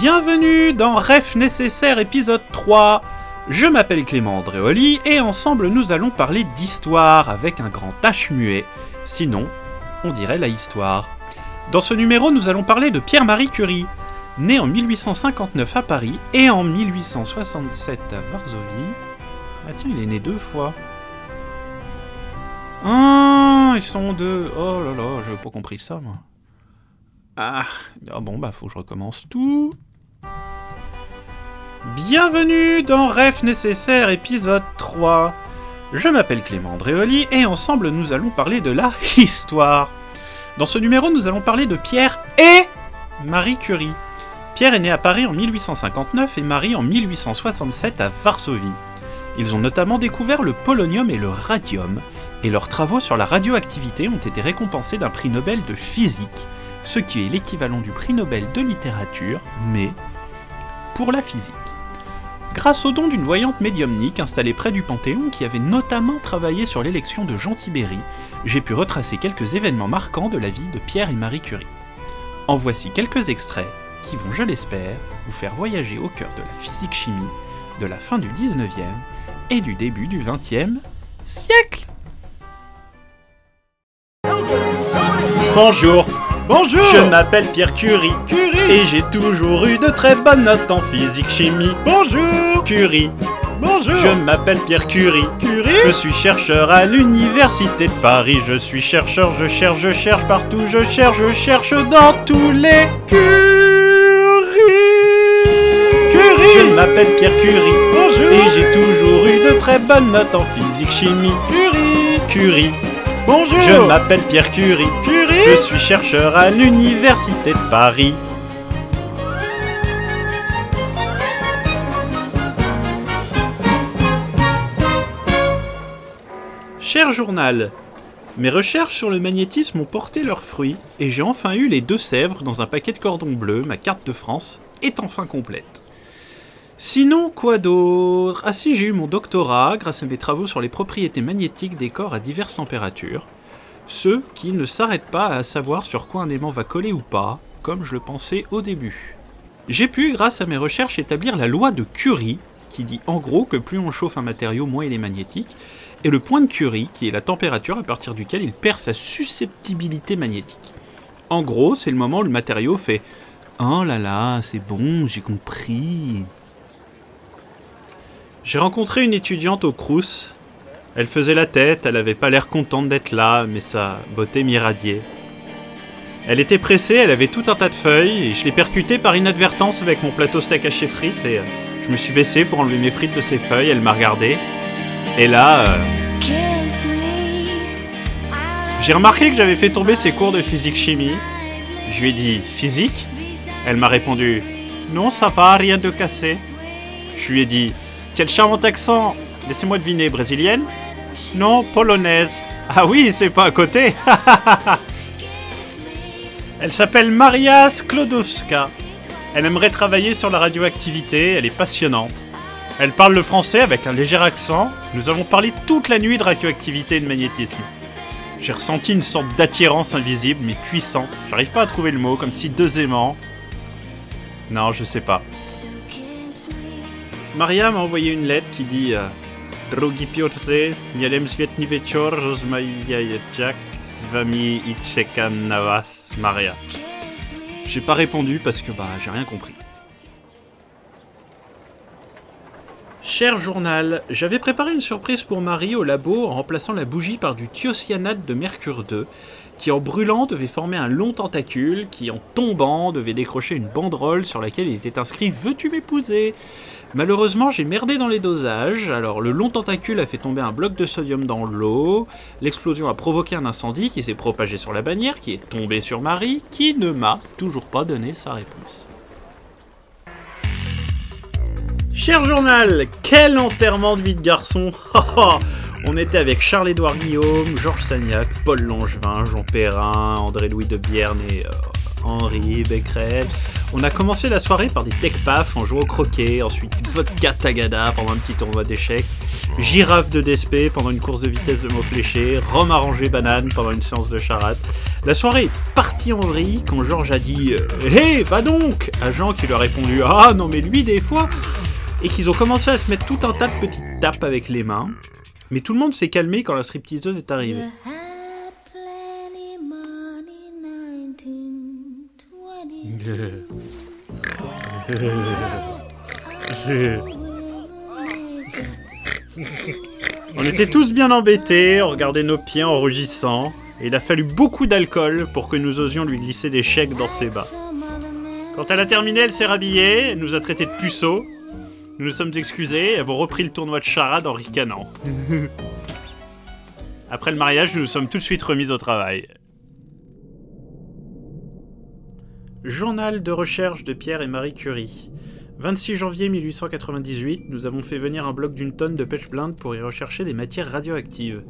Bienvenue dans Ref Nécessaire épisode 3 Je m'appelle Clément Andréoli et ensemble nous allons parler d'histoire avec un grand H muet. Sinon, on dirait la histoire. Dans ce numéro, nous allons parler de Pierre-Marie Curie, né en 1859 à Paris et en 1867 à Varsovie. Ah tiens, il est né deux fois. Ils sont deux. Oh là là, j'avais pas compris ça, moi. Ah, ah bon, bah faut que je recommence tout. Bienvenue dans Ref Nécessaire épisode 3. Je m'appelle Clément Andréoli et ensemble nous allons parler de la histoire. Dans ce numéro, nous allons parler de Pierre et Marie Curie. Pierre est né à Paris en 1859 et Marie en 1867 à Varsovie. Ils ont notamment découvert le polonium et le radium, et leurs travaux sur la radioactivité ont été récompensés d'un prix Nobel de physique, ce qui est l'équivalent du prix Nobel de littérature, mais pour la physique. Grâce au don d'une voyante médiumnique installée près du Panthéon qui avait notamment travaillé sur l'élection de Jean Tibéry, j'ai pu retracer quelques événements marquants de la vie de Pierre et Marie Curie. En voici quelques extraits qui vont, je l'espère, vous faire voyager au cœur de la physique-chimie de la fin du 19e et du début du 20e siècle. Bonjour, Bonjour. Je m'appelle Pierre Curie. Curie. Et j'ai toujours eu de très bonnes notes en physique-chimie. Bonjour. Curie, Bonjour. Je m'appelle Pierre Curie. Curie. Je suis chercheur à l'université de Paris. Je suis chercheur, je cherche, je cherche partout, je cherche, je cherche dans tous les Curie Curie. Je m'appelle Pierre Curie. Bonjour. Et j'ai toujours eu de très bonnes notes en physique chimie. Curie. Curie, Bonjour je m'appelle Pierre Curie. Curie Je suis chercheur à l'université de Paris. Cher journal, mes recherches sur le magnétisme ont porté leurs fruits et j'ai enfin eu les deux Sèvres dans un paquet de cordon bleu, ma carte de France est enfin complète. Sinon, quoi d'autre? Ah si, j'ai eu mon doctorat grâce à mes travaux sur les propriétés magnétiques des corps à diverses températures. Ceux qui ne s'arrêtent pas à savoir sur quoi un aimant va coller ou pas, comme je le pensais au début. J'ai pu, grâce à mes recherches, établir la loi de Curie, qui dit en gros que plus on chauffe un matériau, moins il est magnétique, et le point de Curie, qui est la température à partir duquel il perd sa susceptibilité magnétique. En gros, c'est le moment où le matériau fait Oh là là, c'est bon, j'ai compris. J'ai rencontré une étudiante au Crous. Elle faisait la tête, elle avait pas l'air contente d'être là, mais sa beauté m'irradiait. Elle était pressée, elle avait tout un tas de feuilles, je l'ai percutée par inadvertance avec mon plateau steak haché frites, et euh, je me suis baissé pour enlever mes frites de ses feuilles, elle m'a regardé. Et là, euh, j'ai remarqué que j'avais fait tomber ses cours de physique-chimie. Je lui ai dit Physique? Elle m'a répondu Non, ça va, rien de cassé. Je lui ai dit Quel charmant accent Laissez-moi deviner, brésilienne Non, polonaise. Ah oui, c'est pas à côté Elle s'appelle Maria Sklodowska. Elle aimerait travailler sur la radioactivité, elle est passionnante. Elle parle le français avec un léger accent. Nous avons parlé toute la nuit de radioactivité et de magnétisme. J'ai ressenti une sorte d'attirance invisible mais puissante. J'arrive pas à trouver le mot, comme si deux aimants. Non, je sais pas. Maria m'a envoyé une lettre qui dit euh, Drogi Piotr, mielem świetny wieczór, rozmawiajcie z wami i Maria. J'ai pas répondu parce que bah j'ai rien compris. Cher journal, j'avais préparé une surprise pour Marie au labo en remplaçant la bougie par du thiocyanate de mercure 2, qui en brûlant devait former un long tentacule, qui en tombant devait décrocher une banderole sur laquelle il était inscrit Veux-tu m'épouser? Malheureusement, j'ai merdé dans les dosages, alors le long tentacule a fait tomber un bloc de sodium dans l'eau, l'explosion a provoqué un incendie qui s'est propagé sur la bannière, qui est tombé sur Marie, qui ne m'a toujours pas donné sa réponse. Cher journal, quel enterrement de vie de garçon On était avec Charles-Édouard Guillaume, Georges Sagnac, Paul Langevin, Jean Perrin, André-Louis de Bierne et... euh, Henri Becquerel. On a commencé la soirée par des tech paf en jouant au croquet, ensuite vodka tagada pendant un petit tournoi d'échecs, girafe de DSP pendant une course de vitesse de mots fléchés, rhum arrangé banane pendant une séance de charade. La soirée est partie en vrille quand Georges a dit Hé, va donc à Jean qui lui a répondu Ah non, mais lui des fois Et qu'ils ont commencé à se mettre tout un tas de petites tapes avec les mains. Mais tout le monde s'est calmé quand la stripteaseuse est arrivée. On était tous bien embêtés, on regardait nos pieds en rougissant, et il a fallu beaucoup d'alcool pour que nous osions lui glisser des chèques dans ses bas. Quand elle a terminé, elle s'est rhabillée, elle nous a traités de puceaux. Nous nous sommes excusés et avons repris le tournoi de charade en ricanant. Après le mariage, nous nous sommes tout de suite remis au travail. Journal de recherche de Pierre et Marie Curie. 26 janvier 1898, nous avons fait venir un bloc d'une tonne de pêche blinde pour y rechercher des matières radioactives.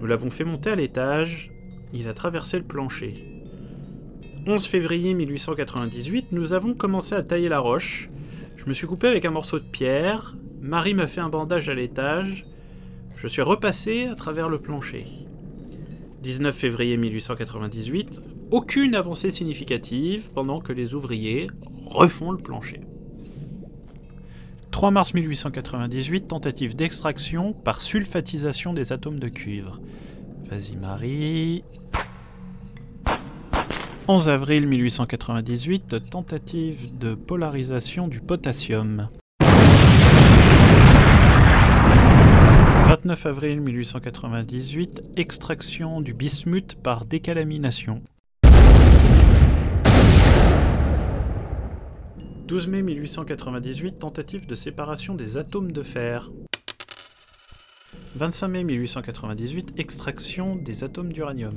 Nous l'avons fait monter à l'étage, il a traversé le plancher. 11 février 1898, nous avons commencé à tailler la roche. Je me suis coupé avec un morceau de pierre, Marie m'a fait un bandage à l'étage, je suis repassé à travers le plancher. 19 février 1898, aucune avancée significative pendant que les ouvriers refont le plancher. 3 mars 1898, tentative d'extraction par sulfatisation des atomes de cuivre. Vas-y Marie. 11 avril 1898, tentative de polarisation du potassium. 29 avril 1898, extraction du bismuth par décalamination. 12 mai 1898, tentative de séparation des atomes de fer. 25 mai 1898, extraction des atomes d'uranium.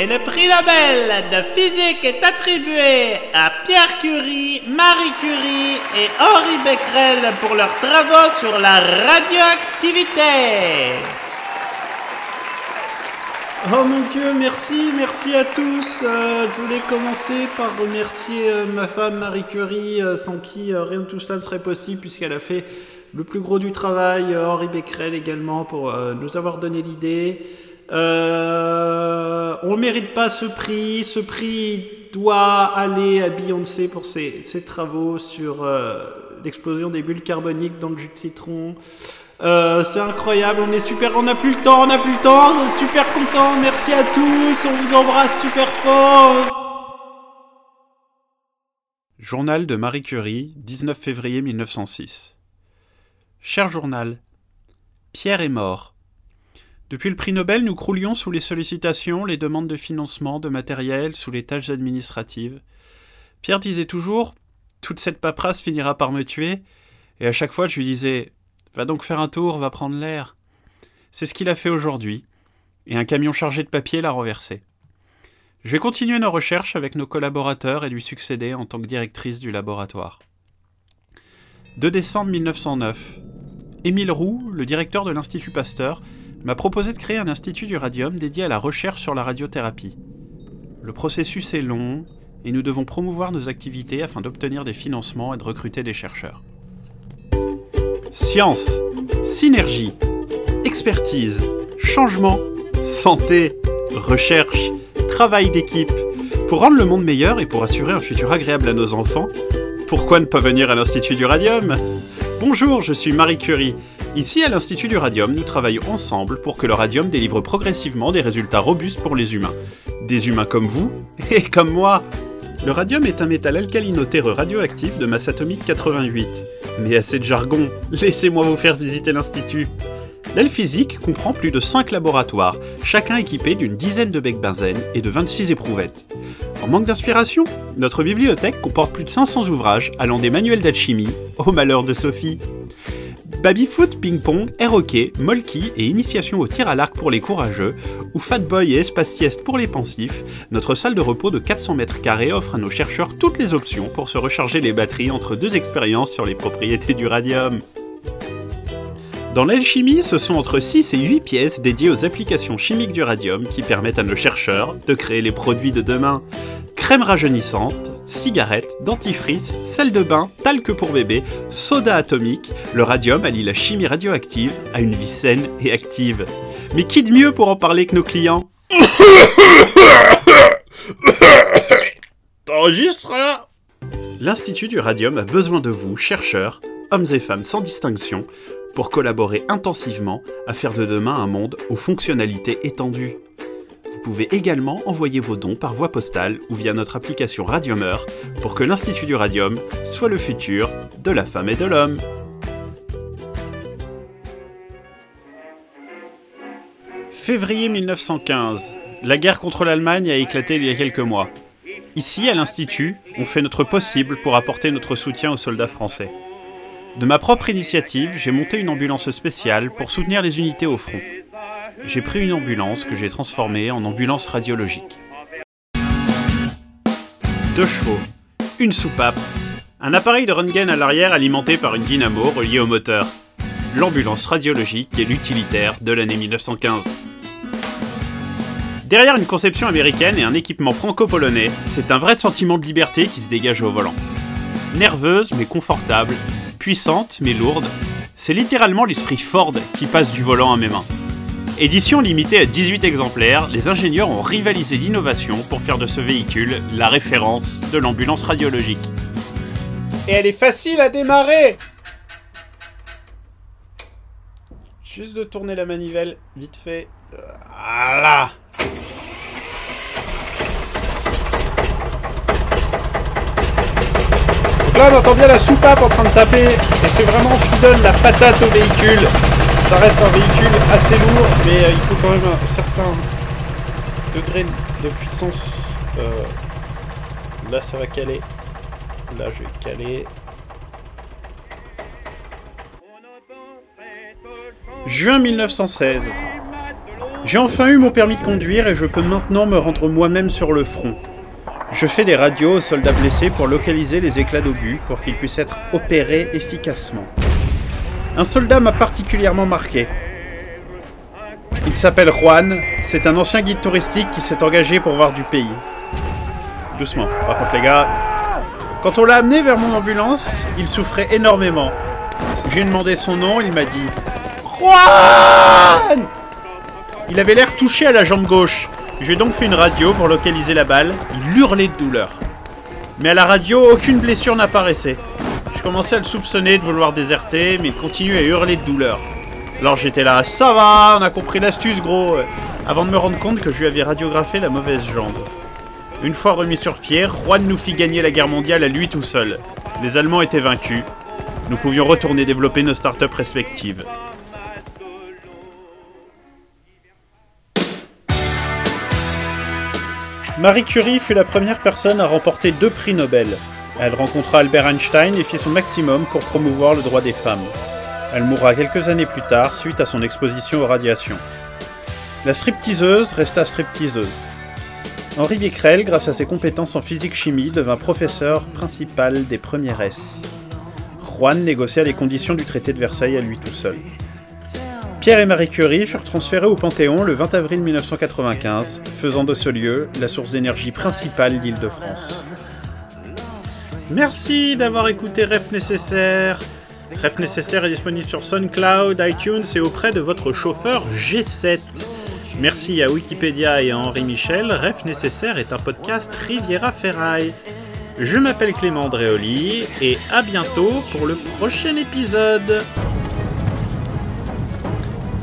Et le prix Nobel de physique est attribué à Pierre Curie, Marie Curie et Henri Becquerel pour leurs travaux sur la radioactivité. Oh mon dieu, merci, merci à tous. Euh, je voulais commencer par remercier euh, ma femme Marie Curie, euh, sans qui rien de tout cela ne serait possible, puisqu'elle a fait le plus gros du travail. Henri Becquerel également pour nous avoir donné l'idée. Euh, on ne mérite pas ce prix. Ce prix doit aller à Beyoncé pour ses, travaux sur euh, l'explosion des bulles carboniques dans le jus de citron. Euh, c'est incroyable, on est super, on n'a plus le temps, on n'a plus le temps, on est super content, merci à tous, on vous embrasse super fort. Journal de Marie Curie, 19 février 1906. Cher journal, Pierre est mort. Depuis le prix Nobel, nous croulions sous les sollicitations, les demandes de financement, de matériel, sous les tâches administratives. Pierre disait toujours Toute cette paperasse finira par me tuer. Et à chaque fois, je lui disais Va donc faire un tour, va prendre l'air. C'est ce qu'il a fait aujourd'hui. Et un camion chargé de papier l'a renversé. Je vais continuer nos recherches avec nos collaborateurs et lui succéder en tant que directrice du laboratoire. 2 décembre 1909. Émile Roux, le directeur de l'Institut Pasteur, m'a proposé de créer un institut du radium dédié à la recherche sur la radiothérapie. Le processus est long et nous devons promouvoir nos activités afin d'obtenir des financements et de recruter des chercheurs. Science, synergie, expertise, changement, santé, recherche, travail d'équipe. Pour rendre le monde meilleur et pour assurer un futur agréable à nos enfants, pourquoi ne pas venir à l'Institut du Radium? Bonjour, je suis Marie Curie. Ici, à l'Institut du Radium, nous travaillons ensemble pour que le radium délivre progressivement des résultats robustes pour les humains. Des humains comme vous et comme moi. Le radium est un métal alcalinotéreux radioactif de masse atomique 88. Mais assez de jargon, laissez-moi vous faire visiter l'Institut. L'aile physique comprend plus de 5 laboratoires, chacun équipé d'une dizaine de becs benzène et de 26 éprouvettes. En manque d'inspiration Notre bibliothèque comporte plus de 500 ouvrages allant des manuels d'alchimie au malheur de Sophie. Babyfoot, ping-pong, air hockey, molki et initiation au tir à l'arc pour les courageux, ou Fat Boy et espace sieste pour les pensifs, notre salle de repos de 400 mètres carrés offre à nos chercheurs toutes les options pour se recharger les batteries entre deux expériences sur les propriétés du radium. Dans l'alchimie, ce sont entre 6 et 8 pièces dédiées aux applications chimiques du radium qui permettent à nos chercheurs de créer les produits de demain. Crème rajeunissante, cigarettes, dentifrice, sel de bain, talc pour bébé, soda atomique, le radium allie la chimie radioactive à une vie saine et active. Mais qui de mieux pour en parler que nos clients? T'enregistres là? L'Institut du Radium a besoin de vous, chercheurs, hommes et femmes sans distinction, pour collaborer intensivement à faire de demain un monde aux fonctionnalités étendues. Vous pouvez également envoyer vos dons par voie postale ou via notre application Radiumeur pour que l'Institut du Radium soit le futur de la femme et de l'homme. Février 1915. La guerre contre l'Allemagne a éclaté il y a quelques mois. Ici, à l'Institut, on fait notre possible pour apporter notre soutien aux soldats français. De ma propre initiative, j'ai monté une ambulance spéciale pour soutenir les unités au front. J'ai pris une ambulance que j'ai transformée en ambulance radiologique. Deux chevaux, une soupape, un appareil de röntgen à l'arrière alimenté par une dynamo reliée au moteur. L'ambulance radiologique et l'utilitaire de l'année 1915. Derrière une conception américaine et un équipement franco-polonais, c'est un vrai sentiment de liberté qui se dégage au volant. Nerveuse mais confortable, puissante mais lourde, c'est littéralement l'esprit Ford qui passe du volant à mes mains. Édition limitée à 18 exemplaires, les ingénieurs ont rivalisé d'innovation pour faire de ce véhicule la référence de l'ambulance radiologique. Et elle est facile à démarrer Juste de tourner la manivelle, vite fait. Voilà là, on entend bien la soupape en train de taper, et c'est vraiment ce qui donne la patate au véhicule. Ça reste un véhicule assez lourd, mais euh, il faut quand même un certain degré de puissance. Euh, là, ça va caler. Là, je vais caler. Juin 1916. J'ai enfin eu mon permis de conduire et je peux maintenant me rendre moi-même sur le front. Je fais des radios aux soldats blessés pour localiser les éclats d'obus pour qu'ils puissent être opérés efficacement. Un soldat m'a particulièrement marqué. Il s'appelle Juan, c'est un ancien guide touristique qui s'est engagé pour voir du pays. Doucement, par contre les gars. Quand on l'a amené vers mon ambulance, il souffrait énormément. J'ai demandé son nom, il m'a dit Juan Il avait l'air touché à la jambe gauche. J'ai donc fait une radio pour localiser la balle. Il hurlait de douleur. Mais à la radio, aucune blessure n'apparaissait. Je commençais à le soupçonner de vouloir déserter, mais il continuait à hurler de douleur. Alors j'étais là, ça va, on a compris l'astuce gros, avant de me rendre compte que je lui avais radiographié la mauvaise jambe. Une fois remis sur pied, Juan nous fit gagner la guerre mondiale à lui tout seul. Les Allemands étaient vaincus. Nous pouvions retourner développer nos startups respectives. Marie Curie fut la première personne à remporter deux prix Nobel. Elle rencontra Albert Einstein et fit son maximum pour promouvoir le droit des femmes. Elle mourra quelques années plus tard suite à son exposition aux radiations. La stripteaseuse resta stripteaseuse. Henri Becquerel, grâce à ses compétences en physique-chimie, devint professeur principal des premières S. Juan négocia les conditions du traité de Versailles à lui tout seul. Pierre et Marie Curie furent transférés au Panthéon le 20 avril 1995, faisant de ce lieu la source d'énergie principale d'Île-de-France. Merci d'avoir écouté Ref Nécessaire. Ref Nécessaire est disponible sur SoundCloud, iTunes et auprès de votre chauffeur G7. Merci à Wikipédia et à Henri Michel. Ref Nécessaire est un podcast Riviera Ferraille. Je m'appelle Clément Andréoli et à bientôt pour le prochain épisode.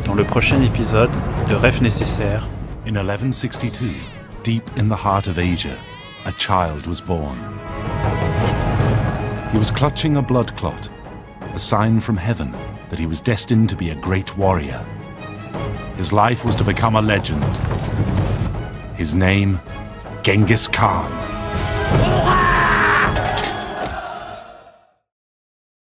Dans le prochain épisode de Ref Nécessaire. In 1162, deep in the heart of Asia, a child was born. He was clutching a blood clot, a sign from heaven that he was destined to be a great warrior his life was to become a legend. His name, Genghis Khan.